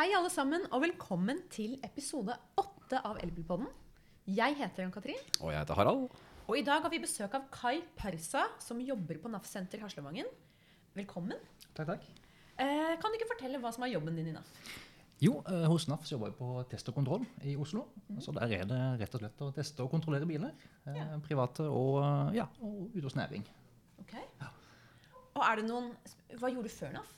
Hei, alle sammen, og velkommen til episode åtte av Elbilpodden. Jeg heter Ann-Katrin, Og jeg heter Harald. og i dag har vi besøk av Kai Persa, som jobber på NAF Senter Haslevangen. Velkommen. Takk, takk. Eh, kan du ikke fortelle hva som er jobben din i NAF? Jo, eh, hos NAF så jobber jeg på test og kontroll i Oslo. Så der er det rett og slett å teste og kontrollere biler. eh, Ja. Private og, eh, ja, og ute hos næring. Ok. Og er det noen Hva gjorde du før NAF?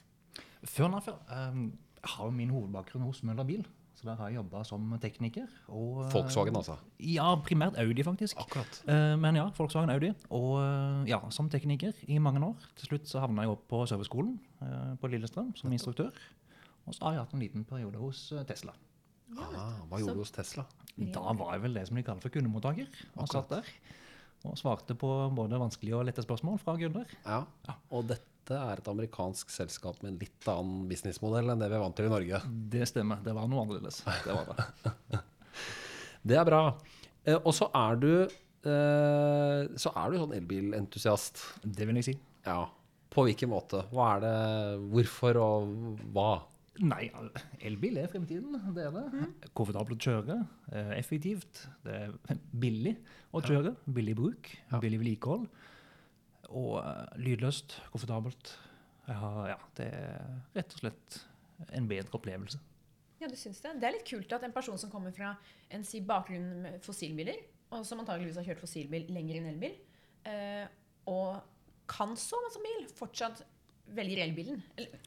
Før NAF ja, eh, jeg har jo min hovedbakgrunn hos Møller Bil. Så der har jeg jobba som tekniker. Og, eh, Volkswagen, altså. Ja, primært Audi, faktisk. Akkurat. Eh, Men ja, Volkswagen Audi. Og eh, ja, som tekniker i mange år. Til slutt så havna jeg opp på serviceskolen på Lillestrøm som instruktør. Og så har jeg hatt en liten periode hos Tesla. Ah, hva gjorde du hos Tesla? Da var jeg vel det som de kaller for kundemottaker. Og satt der og svarte på både vanskelige og lette spørsmål fra kunder. Ja. Og dette er et amerikansk selskap med en litt annen businessmodell enn det vi er vant til i Norge. Det stemmer. Det var noe annerledes. Det var det. Det er bra. Eh, og så er du eh, Så er du sånn elbilentusiast. Det vil jeg si. Ja. På hvilken måte? Hva er det Hvorfor og hva? Nei, elbil er fremtiden. Det er det. Komfortabelt å kjøre. eh, Effektivt. Det er billig å kjøre. Billig bruk. Billig vedlikehold. Og eh, lydløst. Komfortabelt. Har, ja, det er rett og slett en bedre opplevelse. Ja, du syns det? Det er litt kult at en person som kommer fra en si, bakgrunn med fossilbiler, og som antageligvis har kjørt fossilbil lenger enn elbil, eh, og kan så som bil, fortsatt velger elbilen.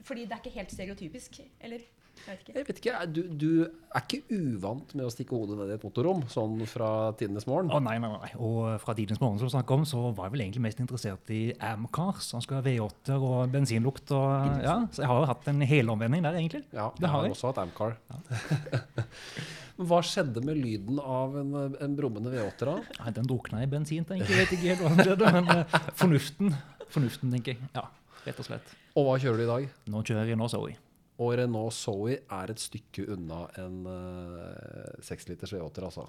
Fordi det er ikke helt stereotypisk, eller? Jeg vet ikke. Jeg vet ikke, du, du er ikke uvant med å stikke hodet ned i et motorrom, sånn fra tidenes morgen? Å nei, nei, nei. Og fra tidens morgen som snakket om, så var jeg vel egentlig mest interessert i Amcars. Han skal ha V8-er og bensinlukt. Og, ja, så jeg har jo hatt en helomvending der, egentlig. Ja, Det jeg har har også hatt Amcar. Ja. hva skjedde med lyden av en, en brummende V8 da? Nei, Den drukna i bensin, tenker jeg. Vet ikke helt hva som skjedde, men eh, fornuften, fornuften, tenker jeg. Ja, rett og slett. Og hva kjører du i dag? Nå kjører jeg nå Zoe. Og Renault Zoe er et stykke unna en seksliters uh, V8, altså.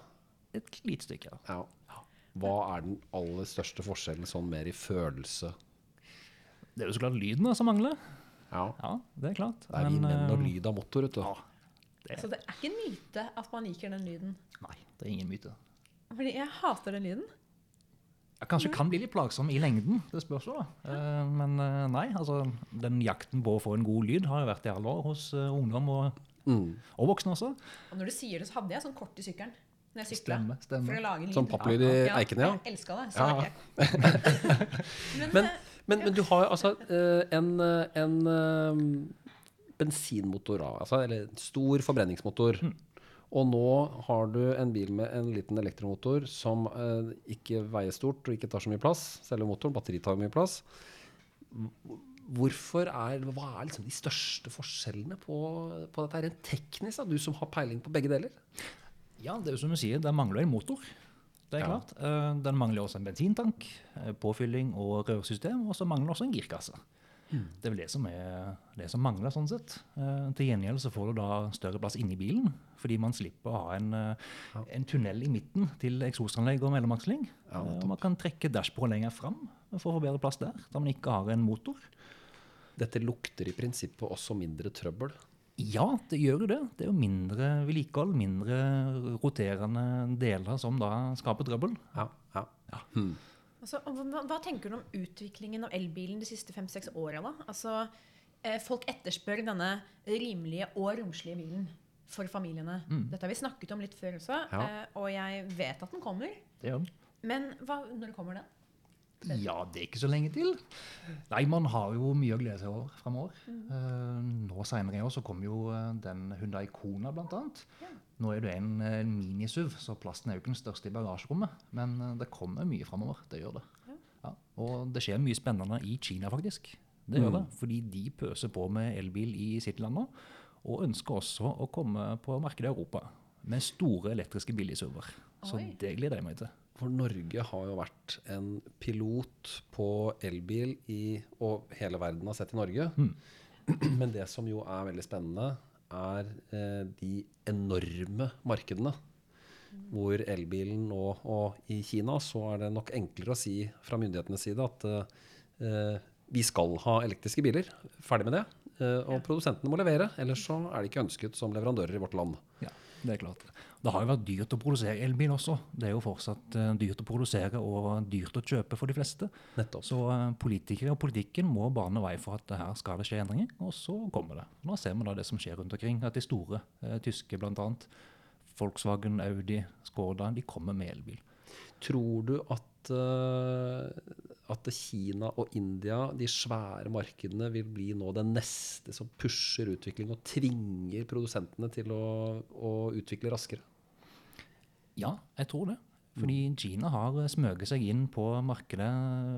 Et lite stykke. ja. Ja. Hva er den aller største forskjellen sånn mer i følelse? Det er jo så klart lyden som mangler. Ja, Ja, det er klart. det er vi menn og eh, lyd av motor, vet du. Ja, det, Så det er ikke en myte at man liker den lyden. nei, det er ingen myte. Fordi jeg hater den lyden. Ja, kanskje kan bli litt plagsom i lengden, det spørs jo. da. Eh, Men eh, nei, altså, den jakten på å få en god lyd har jo vært i alle år hos eh, ungdom og, Mm. og voksne også. Og når du sier det, så hadde jeg sånn kort i sykkelen. Når jeg sykla. Stemme, For å lage lage lyd. Sånn papplyd i eiken, ja. Jeg elska det. Så Ja. jeg. Men, Men, men, men du har jo altså en, en bensinmotor, altså, eller en stor forbrenningsmotor. Og nå har du en bil med en liten elektromotor som eh, ikke veier stort og ikke tar så mye plass. Selve motoren, batteri tar mye plass. Hvorfor er, Hva er liksom de største forskjellene på, på dette rent teknisk? Da? Du som har peiling på begge deler. Ja, det er jo som du sier, det mangler en motor. Det er Ja. klart. Eh, Den mangler også en bensintank, eh, påfylling og rørsystem, og så mangler også en girkasse. Det er vel det som, er, det som mangler, sånn sett. Eh, Til gjengjeld så får du da større plass inni bilen, fordi man slipper å ha en, ja. en tunnel i midten til eksosanlegg og mellomaksling. Ja, Eh, man kan trekke dashbordet lenger fram for å få bedre plass der, da man ikke har en motor. Dette lukter i prinsippet også mindre trøbbel. Ja, det gjør jo det. Det er jo mindre vedlikehold, mindre roterende deler som da skaper trøbbel. Ja, ja. Altså, hva, hva tenker du om utviklingen av elbilen de siste fem-seks åra? Altså, eh, folk etterspør denne rimelige og romslige bilen for familiene. Dette har vi snakket om litt før også, Ja. eh, og jeg vet at den kommer. Den. Men hva, når kommer den? Ja, det er ikke så lenge til. Nei, man har jo mye å glede seg over fremover. Eh, nå senere i år så kommer jo eh, den Hyundai Kona blant annet. Ja. Nå er det en uh, minisuv, så plasten er jo ikke den største i bagasjerommet. Men eh, det kommer mye fremover, det gjør det. Ja. Ja, og det skjer mye spennende i Kina faktisk. Det gjør det, fordi de pøser på med elbil i sitt land nå. Og ønsker også å komme på markedet i Europa med store elektriske billigsuver. Så det gleder jeg meg til. For Norge har jo vært en pilot på elbil i, og hele verden har sett i Norge. Men det som jo er veldig spennende, er eh, de enorme markedene. Hvor elbilen nå, og i Kina, så er det nok enklere å si fra myndighetenes side at eh, vi skal ha elektriske biler. Ferdig med det. Eh, og produsentene må levere, ellers så er de ikke ønsket som leverandører i vårt land. Ja, det er klart. Det har jo vært dyrt å produsere elbil også. Det er jo fortsatt uh, dyrt å produsere og dyrt å kjøpe for de fleste. Nettopp. Så uh, politikere og politikken må bane vei for at her skal det skje endringer, og så kommer det. Nå ser vi da det som skjer rundt omkring, at de store eh, tyske bl.a. Volkswagen, Audi, Skoda, de kommer med elbil. Tror du at, uh, at Kina og India, de svære markedene, vil bli nå det neste som pusher utvikling og tvinger produsentene til å, å utvikle raskere? Ja, jeg tror det. Fordi Kina har smøget seg inn på markedet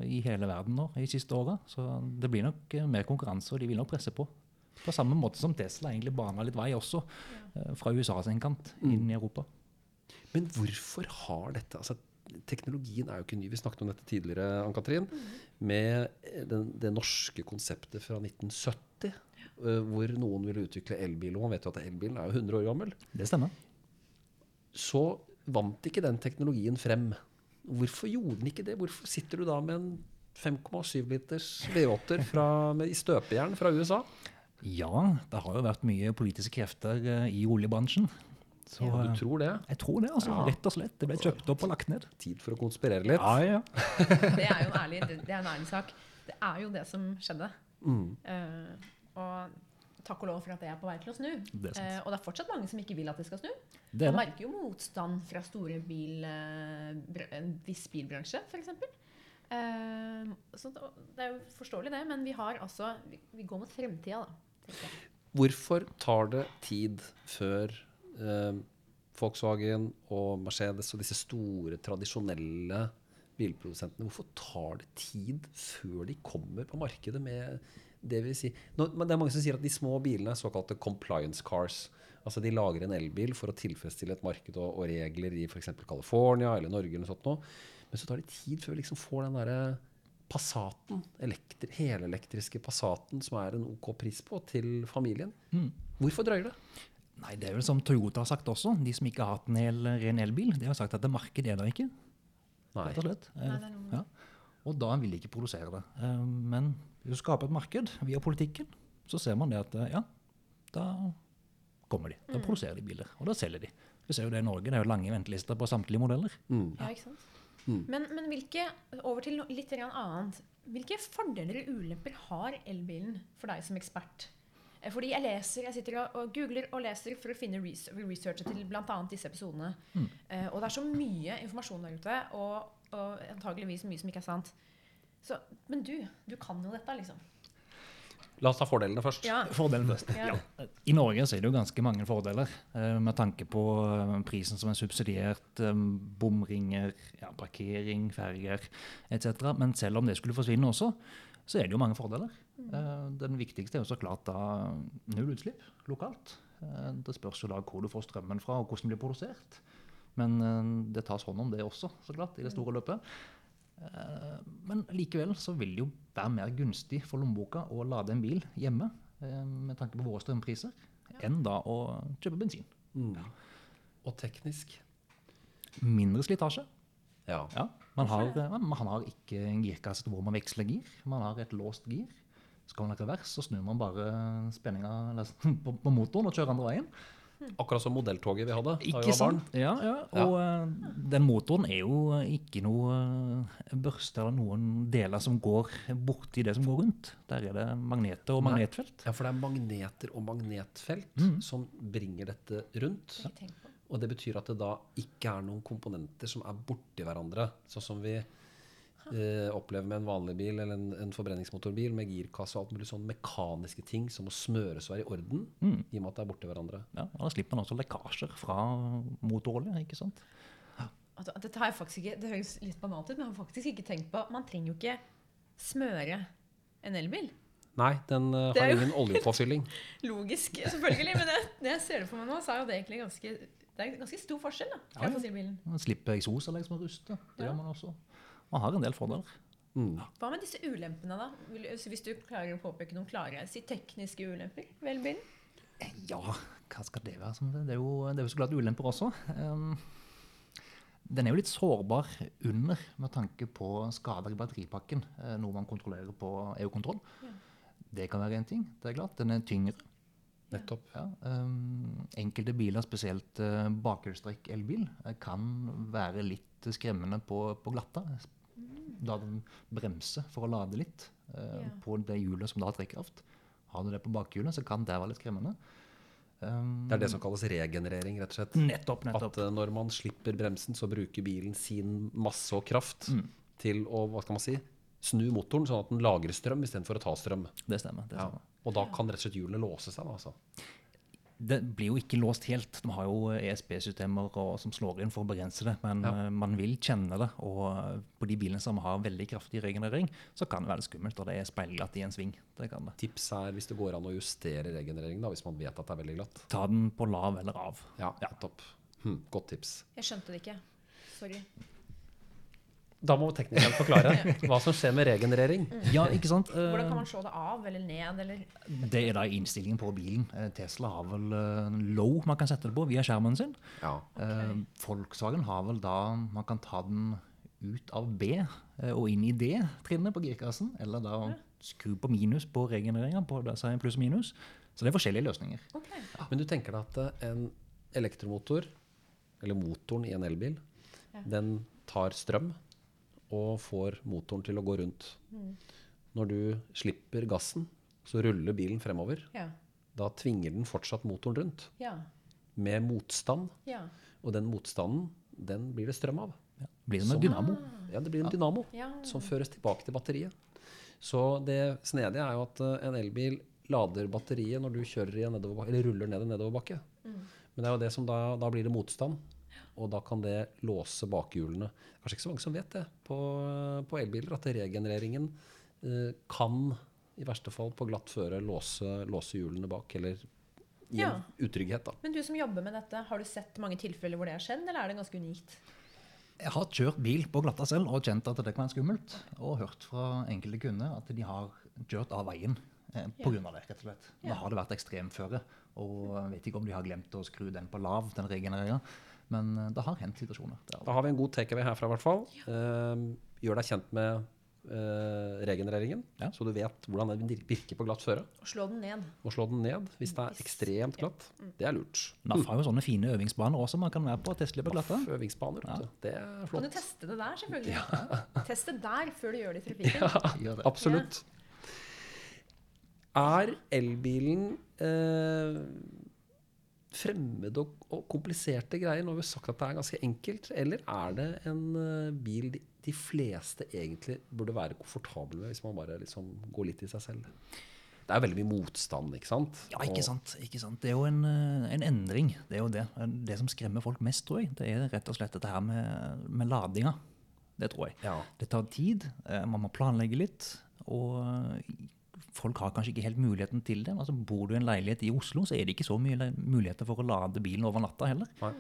i hele verden nå i siste åra. Så det blir nok mer konkurranse, og de vil nok presse på. På samme måte som Tesla egentlig bana litt vei også, fra USA sin kant inn i Europa. Men hvorfor har dette altså teknologien er jo ikke ny. Vi snakket om dette tidligere, Ann-Katrin. Mm. Med den, det norske konseptet fra 1970, ja. uh, hvor noen ville utvikle elbil. Og man vet jo at elbilen er jo 100 år gammel. Det stemmer. Så vant ikke den teknologien frem. Hvorfor gjorde den ikke det? Hvorfor sitter du da med en 5,7 liters V8-er i støpejern fra USA? Ja, det har jo vært mye politiske krefter eh, i oljebransjen. Så, ja, du tror det? Jeg tror det, altså. Ja. Rett og slett. Det ble kjøpt opp og lagt ned. Tid for å konspirere litt. Ja, ja. det er jo en ærlig, det, det er en ærlig sak. Det er jo det som skjedde. Mm. Uh, og takk og lov for at det er på vei til å snu. Det uh, og det er fortsatt mange som ikke vil at det skal snu. Det Man merker jo motstand fra store bil, uh, en viss bilbransje, f.eks. Uh, så det er jo forståelig, det. Men vi har altså Vi, vi går mot fremtida, da. Hvorfor tar det tid før eh, Volkswagen og Mercedes og disse store, tradisjonelle bilprodusentene, hvorfor tar det tid før de kommer på markedet med det vil si nå, Det er mange som sier at de små bilene er såkalte compliance cars. Altså De lager en elbil for å tilfredsstille et marked og, og regler i f.eks. California eller Norge. eller sånt nå. Men så tar det tid før vi liksom får den derre Passaten, elektri helelektriske Passaten, som er en OK pris på, til familien. Mm. Hvorfor drøyer det? Nei, Det er vel som Toyota har sagt også. De som ikke har hatt en hel, ren elbil, de har sagt at det markedet er der ikke. Nei. Rett og slett. Nei, det er noe. Ja. Og da vil de ikke produsere det. Eh, men hvis du skaper et marked via politikken, så ser man det at eh, ja, da kommer de. Da mm. produserer de biler, og da selger de. Vi ser jo det i Norge. Det er jo lange ventelister på samtlige modeller. Mm. Ja, ikke sant? Mm. Men, men, hvilke, over til litt annet. Hvilke fordeler og ulemper har elbilen for deg som ekspert? Eh, fordi jeg leser, jeg sitter og, googler og leser for å finne researchet til bl.a. disse episodene. Mm. Uh, og det er så mye informasjon der ute, og, og antageligvis mye som ikke er sant. Så, men du, du kan jo dette, liksom. La oss ta fordelene først. Ja. Fordelen først. Ja. Ja. I Norge så er det jo ganske mange fordeler, uh, med tanke på prisen som er subsidiert, bomringer, parkering, ferger etc. Men selv om det skulle forsvinne også, så er det jo mange fordeler. Mm. Den viktigste er jo så klart da null utslipp lokalt. Eh, det spørs jo da hvor du får strømmen fra, og hvordan den blir produsert. Men eh, det tas hånd om det også, så klart, i det store løpet. Men likevel så vil det jo være mer gunstig for lommeboka å lade en bil hjemme med tanke på våre strømpriser, ja. enn da å kjøpe bensin. Mm. Ja. Og teknisk? Mindre slitasje. Ja. ja man, har, man, har, ikke en girkasse hvor man veksler gir. Man har et låst gir. Skal man ha revers, så snur man bare spenninga på, på, motoren og kjører andre veien. Akkurat som modelltoget vi hadde. Ikke sant? Ja, ja. Og ja. Uh, den motoren er jo ikke noe uh, børste eller noen deler som går borti det som går rundt. Der er det magneter og magnetfelt. Ja, for det er magneter og magnetfelt mm. som bringer dette rundt. Ja. Og det betyr at det da ikke er noen komponenter som er borti hverandre. Sånn som vi eh, oppleve med en vanlig bil eller en, en, forbrenningsmotorbil med girkasse og alt mulig sånn mekaniske ting som må smøres og være i orden, mm. i og med at det er borti hverandre. Ja, og Da slipper man også lekkasjer fra motorolje. ikke sant? Altså, dette har jeg faktisk ikke, Det høres litt banalt ut, men jeg har faktisk ikke tenkt på Man trenger jo ikke smøre en elbil. Nei, den uh, har ingen oljepåfylling. Logisk, selvfølgelig. Men det, når jeg ser det for meg nå, så er jo det egentlig ganske det er ganske stor forskjell da, fra ja, fossilbilen. Man slipper eksosanlegg som er ruste. Det ja. gjør man også. Man har en del fordeler. Mm. Hva med disse ulempene, da? Hvis du klarer å påpeke noen klare si tekniske ulemper ved elbilen? Ja, hva skal det være? Det er jo, det er jo så klart ulemper også. Um, den er jo litt sårbar under med tanke på skader i batteripakken, eh, noe man kontrollerer på EU-kontroll. Ja. Det kan være en ting. det er klart. Den er tyngre. Nettopp. Ja, um, enkelte biler, spesielt uh, bakhjulstrekk elbil, eh, kan være litt skremmende på, på glatta. Da den bremser for å lade litt uh, Ja. på det hjulet som da har trekkraft. Har du det på bakhjulet, så kan det være litt skremmende. Um, Det er det som kalles regenerering, rett og slett. Nettopp, nettopp. At uh, når man slipper bremsen, så bruker bilen sin masse og kraft Mm. til å hva skal man si, snu motoren, sånn at den lagrer strøm istedenfor å ta strøm. Det stemmer. det Ja. Og da kan rett og slett hjulene låse seg. Da, altså. Det blir jo ikke låst helt. De har jo ESP-systemer som slår inn for å begrense det. Men Ja. eh, man vil kjenne det. Og eh, på de bilene som har veldig kraftig regenerering, så kan det være skummelt Og det er speilglatt i en sving. Det kan det. Tips er hvis det går an å justere regenereringen, da, hvis man vet at det er veldig glatt. Ta den på lav eller av. Ja, Ja. topp. Hm, godt tips. Jeg skjønte det ikke. Sorry. Da må teknikeren forklare hva som skjer med regenerering. Ja, ikke sant? Eh, Hvordan kan man slå det av eller ned? Eller? Det er da innstillingen på bilen. Eh, Tesla har vel eh, low man kan sette det på via skjermen sin. Ja. Okay. Volkswagen har vel da man kan ta den ut av B eh, og inn i D-trinnet på girkassen. Eller da skru på minus på regenereringa på pluss-minus. Så det er forskjellige løsninger. Ok. Men du tenker deg at eh, en elektromotor, eller motoren i en elbil, Ja. den tar strøm og får motoren til å gå rundt. Når du slipper gassen, så ruller bilen fremover. Ja. Da tvinger den fortsatt motoren rundt, Ja. med motstand. Ja. Og den motstanden, den blir det strøm av. Blir det med Som- dynamo? Ja, det blir en dynamo Ja. som føres tilbake til batteriet. Så det snedige er jo at eh, en elbil lader batteriet når du kjører i en nedoverbakke, eller ruller ned en nedoverbakke. Men det er jo det som da, da blir det motstand, og da kan det låse bakhjulene. Kanskje ikke så mange som vet det på, på elbiler, at regenereringen eh, kan i verste fall på glatt føre låse, låse hjulene bak, eller gi Ja. en utrygghet. da. Men du som jobber med dette, har du sett mange tilfeller hvor det har skjedd, eller er det ganske unikt? Jeg har kjørt bil på glatta selv og kjent at det kan være skummelt. Og hørt fra enkelte kunder at de har kjørt av veien eh, på grunn av det. rett og slett. Da har det vært ekstremføre. Og jeg vet ikke om de har glemt å skru den på lav, den regenereringa. Men eh, det har hendt situasjoner. Da har vi en god takeaway herfra, i hvert fall. Ja. gjør deg kjent med Uh, regenereringen, Ja. så du vet hvordan den virker på glatt føre. Og slå den ned. Og slå den ned hvis det er ekstremt glatt. Det er lurt. NAF har jo sånne fine øvingsbaner også man kan være på og teste litt på glatte. Øvingsbaner, ja. Det er flott. Kan du teste det der, selvfølgelig? Test det der før du gjør det i trafikken. Ja. Absolutt. Er elbilen eh, fremmede og, og kompliserte greier? Nå har vi sagt at det er ganske enkelt. Eller er det en eh, bil de, de fleste egentlig burde være komfortable med, hvis man bare liksom går litt i seg selv? Det er veldig mye motstand, ikke sant? Ja, ikke sant. ikke sant. Det er jo en, eh, en endring. Det er jo det. Det som skremmer folk mest, tror jeg, det er rett og slett dette her med, med ladinga. Det tror jeg. Ja. Det tar tid, eh, man må planlegge litt, og eh, folk har kanskje ikke helt muligheten til det. Altså, bor du i en leilighet i Oslo, så er det ikke så mye muligheter for å lade bilen over natta heller. Nei.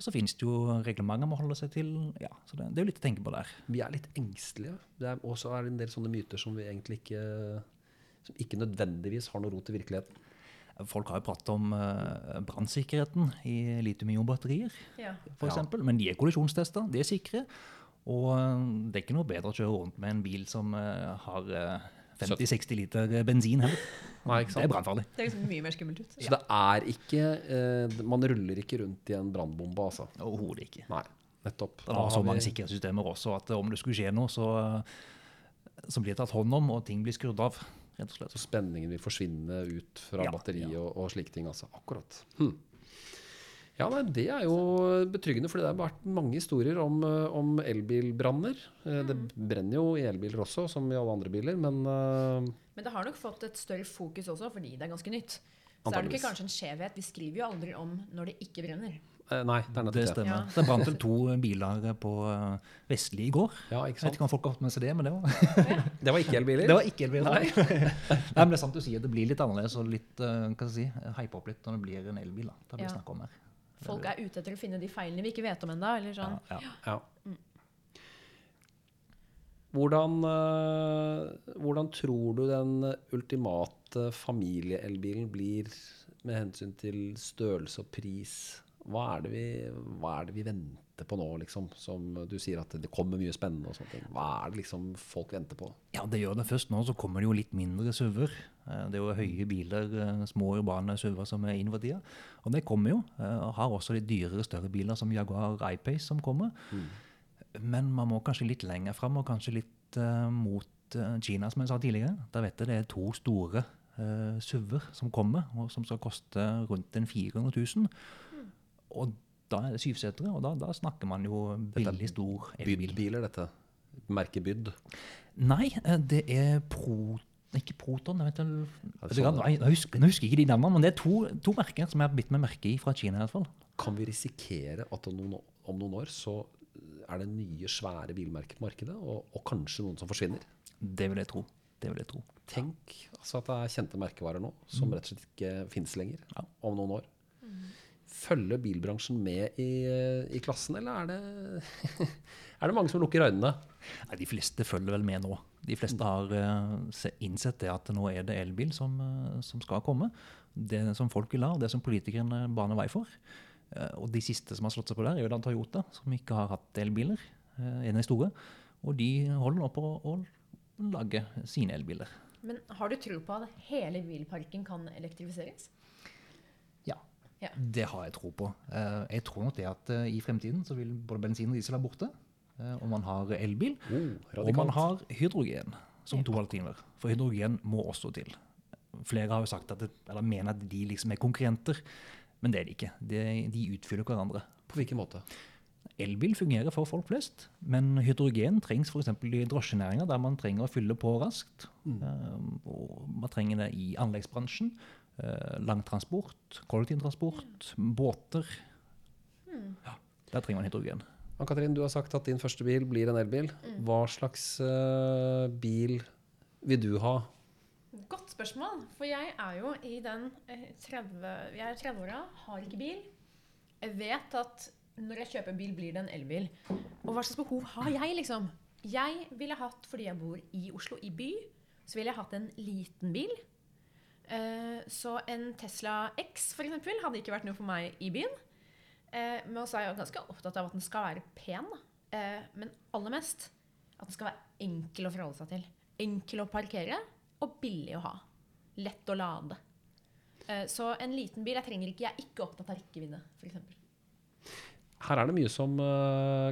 Og så finnes det jo reglementer man holder holde seg til. Ja, så det, det er jo litt å tenke på der. Vi er litt engstelige. Det er, og så er det en del sånne myter som vi egentlig ikke Som ikke nødvendigvis har noe rot i virkeligheten. Folk har jo pratet om uh, brannsikkerheten i litium-ion-batterier, Ja. for Ja. eksempel. Men de er kollisjonstesta, de er sikre. Og eh, det er ikke noe bedre å kjøre rundt med en bil som eh, har 50-60 liter bensin heller. Nei, ikke Det er brannfarlig. Det er liksom mye mer skummelt ut. Så det er ikke eh, Man ruller ikke rundt i en brannbombe, altså. Overhodet ikke. Nei, nettopp. Det var så mange sikkerhetssystemer også at om det skulle skje noe, så, så blir det tatt hånd om, og ting blir skrudd av. rett og slett. Så spenningen vil forsvinne ut fra Ja, batteriet ja. Og, og slike ting. Altså. Akkurat. Hm. Ja, nei, Det er jo betryggende, for det har vært mange historier om, eh, om elbilbranner. Mm. Det brenner jo i elbiler også, som i alle andre biler, men uh, Men det har nok fått et større fokus også, fordi det er ganske nytt. Så er det ikke kanskje en skjevhet. Vi skriver jo aldri om når det ikke brenner. eh, Nei, det er Det nettopp det. stemmer. Ja. Det brant vel to biler på eh, Vestli i går. Ja, ikke sant? Jeg vet ikke om folk har fått med seg det, men det var, Det var ikke elbiler. det var ikke elbiler, Nei. Nei, men det er sant du sier. Det blir litt annerledes og litt uh, hva skal jeg si, hype opp litt når det blir en elbil. da. Det blir Ja. snakk om her. Folk er ute etter å finne de feilene vi ikke vet om ennå. Sånn. Ja, ja. Ja. Hvordan, eh, hvordan tror du den ultimate familieelbilen blir med hensyn til størrelse og pris? Hva er det vi, hva er det vi venter venter på nå, liksom? Som du sier at det kommer mye spennende og sånt. Hva er det liksom folk venter på? Ja, det gjør det. Først nå så kommer det jo litt mindre SUV-er. Eh, Det er jo høye biler, eh, små urbane SUV-er som er inn for tida. Og det kommer jo. Eh, og Har også litt dyrere, større biler som Jaguar I-Pace som kommer. Men man må kanskje litt lenger fram, og kanskje litt uh, mot uh, Kina, som jeg sa tidligere. Da vet jeg det er to store uh, SUV-er som kommer, og som skal koste rundt en 400 000. Og da er det syvsetere, og da, da snakker man jo billig, stor elbil. Byd-biler, dette. Merket Byd. Nei, eh, det er Pro... Ikke Proton. Jeg, vet, jeg, jeg husker ikke de navnene, men det er to, to merker som jeg har bitt meg merke i fra Kina. i hvert fall. Kan vi risikere at om noen, om noen år så er det nye, svære bilmerker på markedet, og, og kanskje noen som forsvinner? Det vil jeg tro. Det vil jeg tro. Tenk altså at det er kjente merkevarer nå som rett og slett ikke finnes lenger Ja. om noen år. Følger bilbransjen med i, i klassen, eller er det, er det mange som lukker øynene? Nei, de fleste følger vel med nå. De fleste har eh, innsett det at nå er det elbil som, eh, som skal komme. Det som folk vil ha, og det som politikerne baner vei for. Eh, og de siste som har slått seg på der, er jo da Toyota, som ikke har hatt elbiler. eh, en av de store. Og de holder nå på å lage sine elbiler. Men har du tro på at hele bilparken kan elektrifiseres? Ja. Det har jeg tro på. Eh, Jeg tror nok det at eh, i fremtiden så vil både bensin og diesel være borte. eh, Og man har elbil. Oh, Og man har hydrogen som to halvtimer. For hydrogen må også til. Flere har jo sagt at det, eller mener at de liksom er konkurrenter, men det er de ikke. De, de utfyller hverandre. På hvilken måte? Elbil fungerer for folk flest, men hydrogen trengs f.eks. i drosjenæringa, der man trenger å fylle på raskt. Eh, og man trenger det i anleggsbransjen. Eh, langtransport, kollektivtransport, båter. Ja, der trenger man hydrogen. Ann-Katrin, du har sagt at din første bil blir en elbil. Hva slags uh, bil vil du ha? Godt spørsmål. For jeg er jo i den eh, 30 Jeg er 30-åra, har ikke bil. Jeg vet at når jeg kjøper bil, blir det en elbil. Og hva slags behov har jeg, liksom? Jeg ville hatt, fordi jeg bor i Oslo, i by, så ville jeg hatt en liten bil. Eh, så en Tesla X, for eksempel, hadde ikke vært noe for meg i byen. Eh, men også er jeg ganske opptatt av at den skal være pen. Eh, men aller mest at den skal være enkel å forholde seg til. Enkel å parkere og billig å ha. Lett å lade. Eh, Så en liten bil jeg trenger ikke, jeg er ikke opptatt av rekkevidde, f.eks. Her er det mye som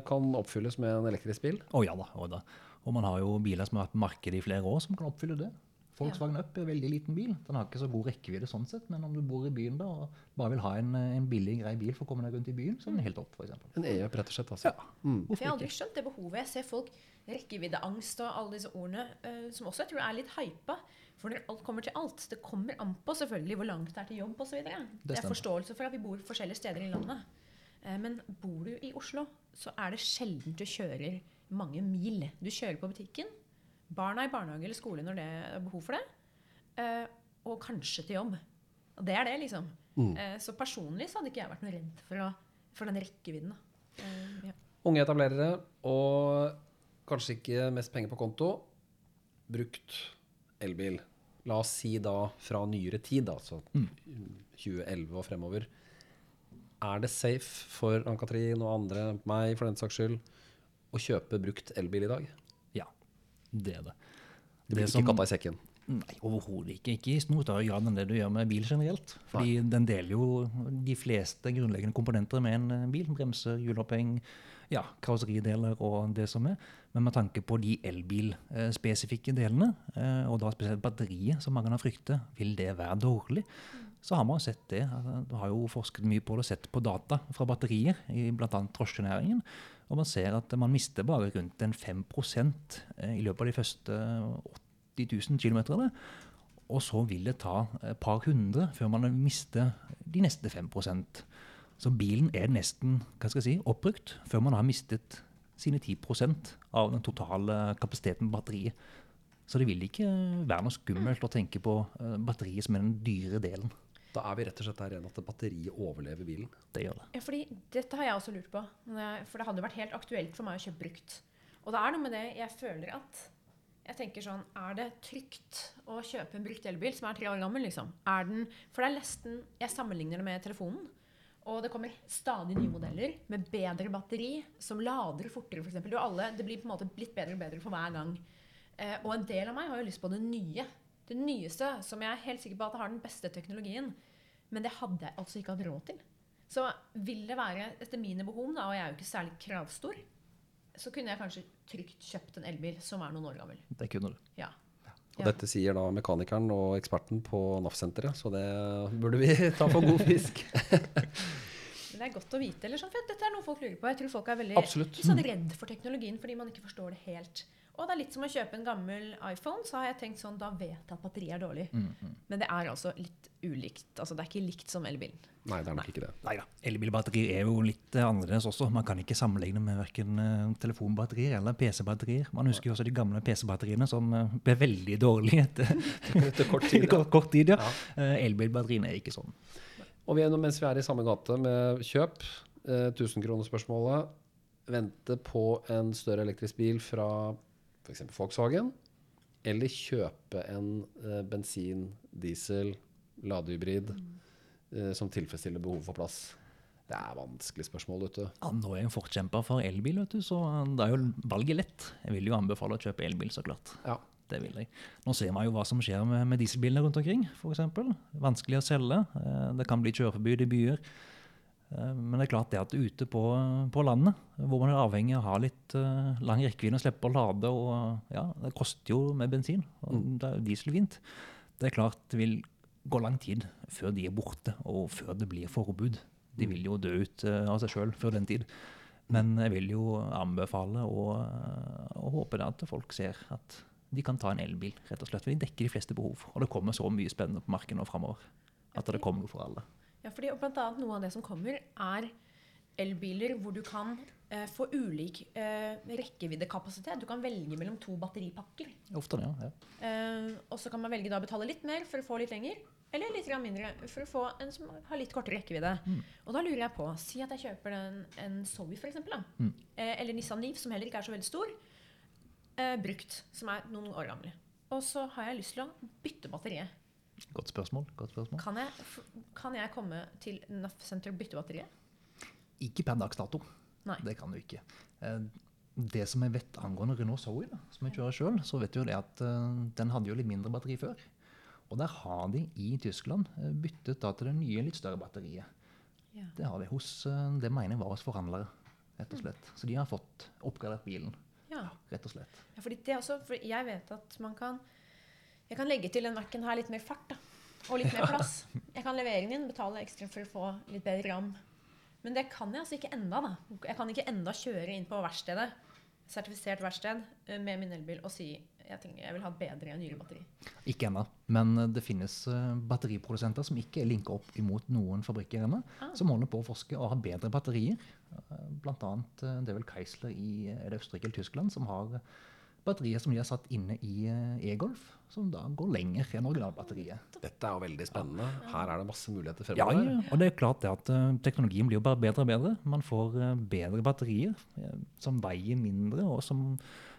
kan oppfylles med en elektrisk bil. Å ja da, Oh, da. Og man har jo biler som har vært på markedet i flere år som kan oppfylle det. Volkswagen Up er en veldig liten bil. Den har ikke så god rekkevidde sånn sett, men om du bor i byen da og bare vil ha en, en billig, grei bil for å komme deg rundt i byen, så er den helt opp, f.eks. En E-up, rett og slett. Altså. Mm. For jeg har aldri skjønt det behovet. Jeg ser folk rekkeviddeangst og alle disse ordene, uh, som også jeg tror er litt hypa. For når alt kommer til alt, det kommer an på selvfølgelig hvor langt det er til jobb osv. Det, det er forståelse for at vi bor forskjellige steder i landet. Uh, men bor du i Oslo, så er det sjelden du kjører mange mil. Du kjører på butikken, barna i barnehage eller skole når det er behov for det, eh, og kanskje til jobb. Og det er det, liksom. Mm. så personlig så hadde ikke jeg vært noe redd for, å, for den rekkevidden. da. Eh, ja. Unge etablerere og kanskje ikke mest penger på konto. Brukt elbil. La oss si da fra nyere tid, altså 2011 og fremover. Er det safe for Ann-Katrin og andre, meg for den saks skyld, å kjøpe brukt elbil i dag? Det er det. Det blir som- ikke katta i sekken. Nei, overhodet ikke. Ikke i noe større grad enn det du gjør med bil generelt. Fordi den deler jo de fleste grunnleggende komponenter med en eh, bil. Bremser, hjuloppheng, ja, karosserideler og det som er. Men med tanke på de elbilspesifikke delene, eh, og da spesielt batteriet, som mange har fryktet, vil det være dårlig? Så har man sett det. Altså, Du har jo forsket mye på det og sett på data fra batterier i bl.a. drosjenæringen. Og man ser at man mister bare rundt en 5% i løpet av de første 80 000 km. Og så vil det ta et par hundre før man mister de neste 5% Så bilen er nesten hva skal jeg si, oppbrukt før man har mistet sine 10% av den totale kapasiteten på batteriet. Så det vil ikke være noe skummelt å tenke på eh, batteriet som er den dyre delen. Da er vi rett og slett der igjen at batteriet overlever bilen. Det gjør det. Ja, fordi dette har jeg også lurt på. For det hadde vært helt aktuelt for meg å kjøpe brukt. Og det er noe med det jeg føler at Jeg tenker sånn Er det trygt å kjøpe en brukt elbil som er tre år gammel, liksom? Er den For det er nesten Jeg sammenligner det med telefonen. Og det kommer stadig nye modeller med bedre batteri, som lader fortere, f.eks. alle, det blir på en måte blitt bedre og bedre for hver gang. Eh, og en del av meg har jo lyst på det nye. Det nyeste, som jeg er helt sikker på at har den beste teknologien. Men det hadde jeg altså ikke hatt råd til. Så vil det være etter mine behov, da, og jeg er jo ikke særlig kravstor, så kunne jeg kanskje trygt kjøpt en elbil som er noen år gammel. Det kunne du. Ja. Og dette sier da mekanikeren og eksperten på NAF-senteret, så det burde vi ta for god fisk. Men det er godt å vite. eller sånn, for Dette er noe folk lurer på. Jeg tror folk er veldig Absolutt. sånn redd for teknologien fordi man ikke forstår det helt. Og det er litt som å kjøpe en gammel iPhone. Så har jeg tenkt sånn, da vet jeg at batteriet er dårlig. Mm, mm. Men det er altså litt ulikt. Altså Det er ikke likt som elbilen. Nei, det er nok ikke det. Nei da. Elbilbatterier er jo litt annerledes også. Man kan ikke sammenligne med verken eh, telefonbatterier eller PC-batterier. Man husker jo også de gamle PC-batteriene som eh, ble veldig dårlige etter, Etter kort tid, ja. kort, tid ja. Ja. Eh, Elbilbatteriene er ikke sånn. Og vi, er- mens vi er i samme gate med kjøp, eh, 1000-kronerspørsmålet Vente på en større elektrisk bil fra f.eks. Volkswagen, eller kjøpe en eh, bensin, diesel, ladehybrid eh, som tilfredsstiller behovet for plass. Det er vanskelig spørsmål, vet du. Ja, nå er jeg en forkjemper for elbil, vet du, så det er jo valget lett. Jeg vil jo anbefale å kjøpe elbil, så klart. Ja. Det vil jeg. Nå ser man jo hva som skjer med, med dieselbilene rundt omkring, f.eks. Vanskelig å selge. Eh, Det kan bli kjøreforbud i byer. Eh, Men det er klart det at ute på, på landet, hvor man er avhengig av å ha litt uh, lang rekkevidde og slippe å lade, og ja, det koster jo med bensin, og det er jo dieselfint. Det er klart det vil gå lang tid før de er borte, og før det blir forbud. De vil jo dø ut uh, av seg sjøl før den tid. Men jeg vil jo anbefale og, og håpe det at folk ser at de kan ta en elbil, rett og slett. For de dekker de fleste behov. Og det kommer så mye spennende på markedet nå framover. At det kommer for alle. Ja, fordi blant annet Noe av det som kommer, er elbiler hvor du kan eh, få ulik eh, rekkeviddekapasitet. Du kan velge mellom to batteripakker. Ofte ja. ja. Eh, og så kan man velge da å betale litt mer for å få litt lenger, eller litt mindre for å få en som har litt kortere rekkevidde. Og da lurer jeg på, si at jeg kjøper en, en Zoe for eksempel, da. Mm. Eh, eller Nissan Leaf, som heller ikke er så veldig stor. Eh, brukt, som er noen år gamle. Og så har jeg lyst til å bytte batteriet. Godt spørsmål. godt spørsmål. Kan jeg, kan jeg komme til NAF Center og bytte batteriet? Ikke per dags dato. Nei. Det kan du ikke. Eh, Det som jeg vet angående Renault Zoe, da, som jeg kjører sjøl, så vet du jo det at eh, den hadde jo litt mindre batteri før. Og der har de i Tyskland eh, byttet da til det nye, litt større batteriet. Ja. Det har de hos Det mener jeg var hos forhandlere, rett og slett. Så de har fått oppgradert bilen, Ja. rett og slett. Ja, fordi det også, for jeg vet at man kan Jeg kan legge til den Mac-en her litt mer fart da, og litt mer plass. Jeg kan levere den inn, betale ekstra for å få litt bedre ram. Men det kan jeg altså ikke enda. da. Jeg kan ikke enda kjøre inn på verkstedet, sertifisert verksted, eh, med min elbil og si jeg, tenker, jeg vil ha bedre og nyere batteri. Ikke ennå, men eh, det finnes eh, batteriprodusenter som ikke er linka opp imot noen fabrikker ennå, Ah. som holder på å forske og har bedre batterier. Blant annet det er vel Keisler i er Østerrike eller Tyskland som har batterier som de har satt inne i eh, e-Golf, som da går lenger enn originalbatteriet. Dette er jo veldig spennende. Her er det masse muligheter Ja, fremover. ja, og det er klart det at uh, teknologien blir jo bare bedre og bedre. Man får uh, bedre batterier uh, som veier mindre og som,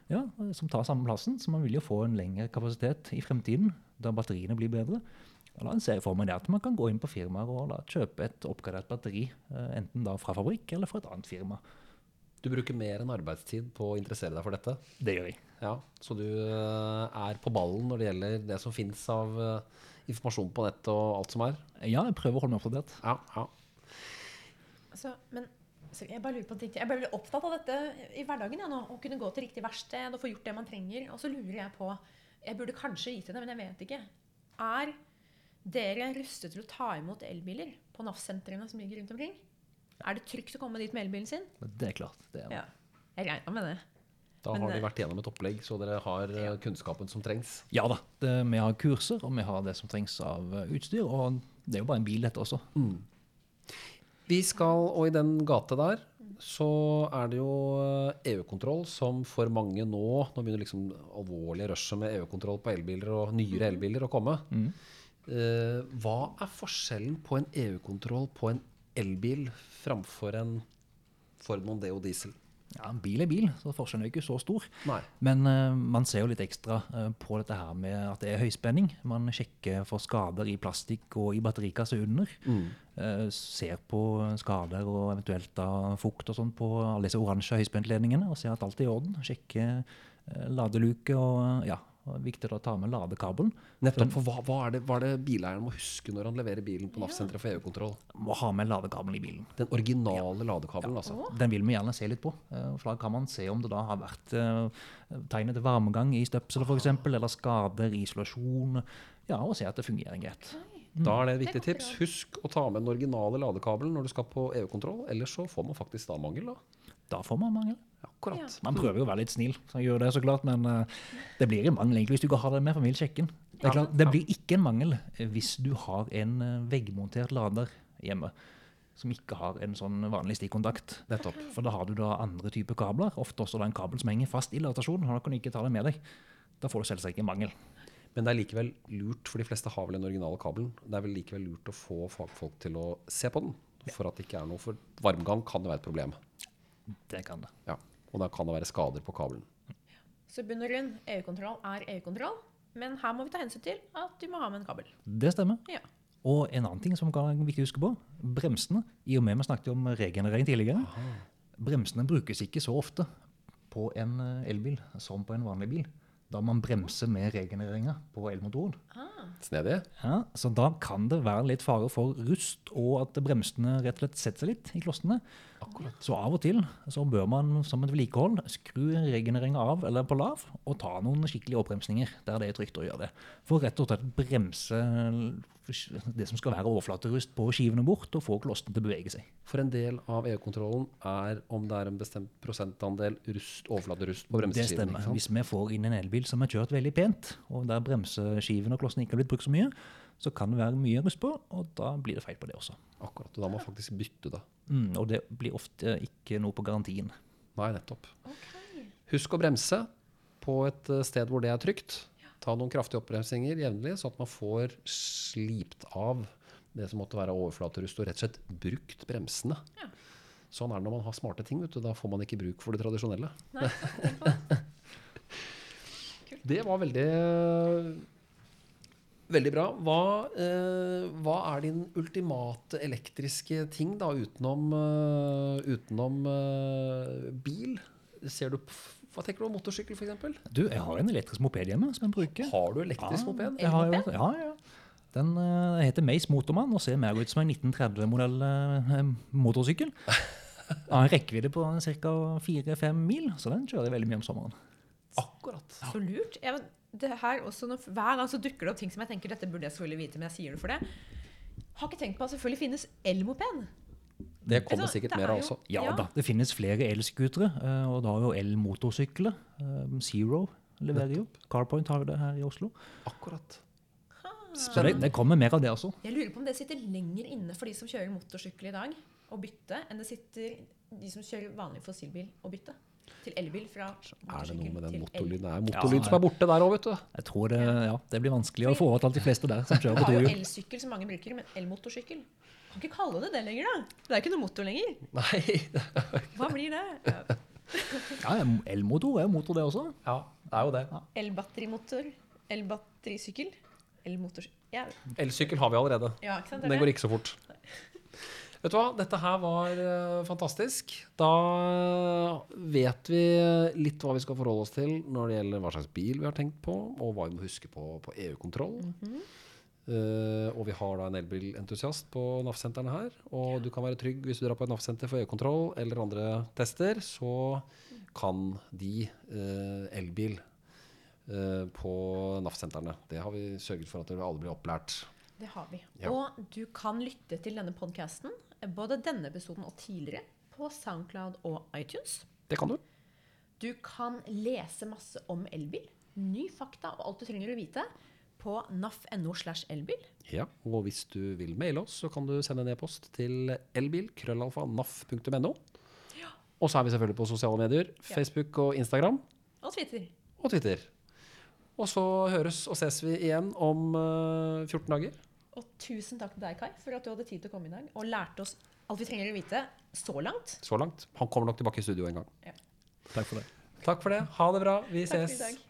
ja, som tar samme plassen. Så man vil jo få en lengre kapasitet i fremtiden, da batteriene blir bedre. Og da ser jeg for meg det at man kan gå inn på firmaer og da kjøpe et oppgradert batteri, enten da fra fabrikk eller fra et annet firma. Du bruker mer enn arbeidstid på å interessere deg for dette. Det gjør jeg. Ja, så du eh, er på ballen når det gjelder det som finnes av eh, informasjon på nettet og alt som er. Ja, jeg prøver å holde meg oppdatert. Ja, ja. Altså, men sorry, jeg bare lurer på en ting. Jeg ble bare veldig opptatt av dette i hverdagen. Ja, nå, å kunne gå til riktig verksted og få gjort det man trenger. Og så lurer jeg på Jeg burde kanskje vite det, men jeg vet ikke. Er dere rustet til å ta imot elbiler på NAF-sentrene som ligger rundt omkring? Er det trygt å komme dit med elbilen sin? Det er klart. Det er. Ja. Jeg regna med det. Da Men, har de eh, vært gjennom et opplegg, så dere har ja. kunnskapen som trengs. Ja da, det, vi har kurser, og vi har det som trengs av eh, utstyr. Og det er jo bare en bil, dette også. Vi skal, og i den gate der, så er det jo eh, EU-kontroll som for mange nå Nå begynner liksom alvorlige rushet med EU-kontroll på elbiler og nyere elbiler å komme. Mm. Uh, hva er forskjellen på en EU-kontroll på en elbil framfor en Ford Mondeo diesel? Ja, bil er bil, så forskjellen er ikke så stor. Nei. Men uh, man ser jo litt ekstra uh, på dette her med at det er høyspenning. Man sjekker for skader i plastikk og i batterikasse under. Eh, ser på skader og eventuelt da fukt og sånn på alle disse oransje høyspentledningene og ser at alt er i orden. Sjekker ladeluke og ja, viktig å ta med ladekabelen. Nettopp. For hva, hva, er det, hva er det bileieren må huske når han leverer bilen på NAF-senteret for EU-kontroll? Må ha med ladekabelen i bilen. Den originale ladekabelen, altså. Den vil vi gjerne se litt på. eh, For da kan man se om det da har vært tegnet tegn etter varmegang i støpselet f.eks., eller skader i isolasjon. Ja, og se at det fungerer greit. Da er det et viktig tips. Husk å ta med den originale ladekabelen når du skal på EU-kontroll, ellers så får man faktisk da mangel. da. Da får man mangel. Akkurat. Man prøver jo å være litt snill, så gjør det så klart, men eh, det blir en mangel egentlig hvis du ikke har det med, for vi vil sjekke den. Det, er klart, det blir ikke en mangel eh, hvis du har en eh, veggmontert lader hjemme som ikke har en sånn vanlig stikkontakt. Nettopp. For da har du da andre typer kabler, ofte også da en kabel som henger fast i latasjonen. da kan du ikke ta det med deg. Da får du selvsagt ikke mangel. Men det er likevel lurt, for de fleste har vel den originale kabelen. Det er vel likevel lurt å få fagfolk til å se på den, for at det ikke er noe. For varmgang kan jo være et problem. Det kan det. Ja. Og da kan det være skader på kabelen. Så bunn og grunn, EU-kontroll er EU-kontroll. Men her må vi ta hensyn til at du må ha med en kabel. Det stemmer. Ja. Og en annen ting som kan viktig å huske på, bremsene. I og med vi snakket om regenerering tidligere, bremsene brukes ikke så ofte på en eh, elbil som på en vanlig bil. Da man bremser med regenereringa på elmotoren. Snedig. Ja, så da kan det være litt fare for rust, og at bremsene rett og slett setter seg litt i klossene. Så av og til så bør man som et vedlikehold skru regenereringa av eller på lav, og ta noen skikkelige oppbremsninger der det er trygt å gjøre det. For rett og slett bremse det som skal være overflaterust på skivene bort, og få klossene til å bevege seg. For en del av EU-kontrollen er om det er en bestemt prosentandel rust, overflaterust på bremseskivene. Det stemmer. Hvis vi får inn en elbil som er kjørt veldig pent, og der bremseskivene og klossene ikke har blitt brukt så mye, så kan det være mye rust på, og da blir det feil på det også. Akkurat. Og da må man faktisk bytte det. Mm, og det blir ofte ikke noe på garantien. Nei, nettopp. Okay. Husk å bremse på et eh, sted hvor det er trygt. Ta noen kraftige oppbremsinger jevnlig, så at man får slipt av det som måtte være overflaterust, og rett og slett brukt bremsene. Ja. Sånn er det når man har smarte ting. Vet du. Da får man ikke bruk for det tradisjonelle. Nei, det. Det var veldig Veldig bra. Hva, eh, hva er din ultimate elektriske ting, da, utenom, uh, utenom uh, bil? Ser du Hva tenker du om motorsykkel, f.eks.? Du, jeg har en elektrisk moped hjemme som jeg bruker. Har du elektrisk Ja, moped? Jeg har, jo- ja, ja. Den uh, heter Mace Motormann og ser mer ut som en 1930-modell eh, motorsykkel. Har en rekkevidde på ca. 4-5 mil, så den kjører jeg veldig mye om sommeren. Akkurat. Så lurt. Jeg, det her også, når, hver gang så dukker det opp ting som jeg tenker dette burde jeg selvfølgelig vite, men jeg sier det for det. Har ikke tenkt på at selvfølgelig finnes elmoped. Det kommer Altså, sikkert det mer er av også. Ja, Ja. da, det finnes flere elscootere, eh, og da har vi jo elmotorsykler. Eh, Zero leverer jo. Carpoint har jo det her i Oslo. Akkurat. Så det, det kommer mer av det også. Jeg lurer på om det sitter lenger inne for de som kjører motorsykkel i dag, å bytte, enn det sitter de som kjører vanlig fossilbil å bytte. Til elbil fra Er det noe med den motorlyden? Det er Ja, motorlyd som er borte der òg, vet du. Jeg tror det, ja, det blir vanskelig å få overtalt de fleste der som kjører på har jo elsykkel som mange bruker, men elmotorsykkel Kan ikke kalle det det lenger, da. Det er ikke noe motor lenger. Nei. Hva blir det? Ja. Ja, elmotor er jo motor, det også. Ja, det er jo det. Elbatterimotor. Elbatterisykkel. Elmotorsykkel ja. Elsykkel har vi allerede. ja, ikke sant? Det Det går ikke så fort. Vet du hva, dette her var eh, fantastisk. Da vet vi litt hva vi skal forholde oss til når det gjelder hva slags bil vi har tenkt på, og hva vi må huske på på EU-kontroll. Eh, og vi har da en elbilentusiast på NAF-sentrene her. Og du kan være trygg hvis du drar på et NAF-senter for EU-kontroll eller andre tester, så kan de uh, elbil uh, på NAF-sentrene. Det har vi sørget for at dere alle blir opplært. Det har vi. Ja. Og du kan lytte til denne podkasten, både denne episoden og tidligere, på Soundcloud og iTunes. Det kan du. Du kan lese masse om elbil, ny fakta og alt du trenger å vite på naf.no slash elbil. Ja, og hvis du vil maile oss, så kan du sende en e-post til elbil.krøllalfa.naf.no. Og så er vi selvfølgelig på sosiale medier. Facebook og Instagram Og Twitter. og Twitter. Og så høres og ses vi igjen om eh, 14 dager. Og tusen takk til deg, Kai, for at du hadde tid til å komme i dag og lærte oss alt vi trenger å vite så langt. Så langt. Han kommer nok tilbake i studio en gang. Takk for det. Takk for det. Ha det bra. Vi Takk for i ses. dag.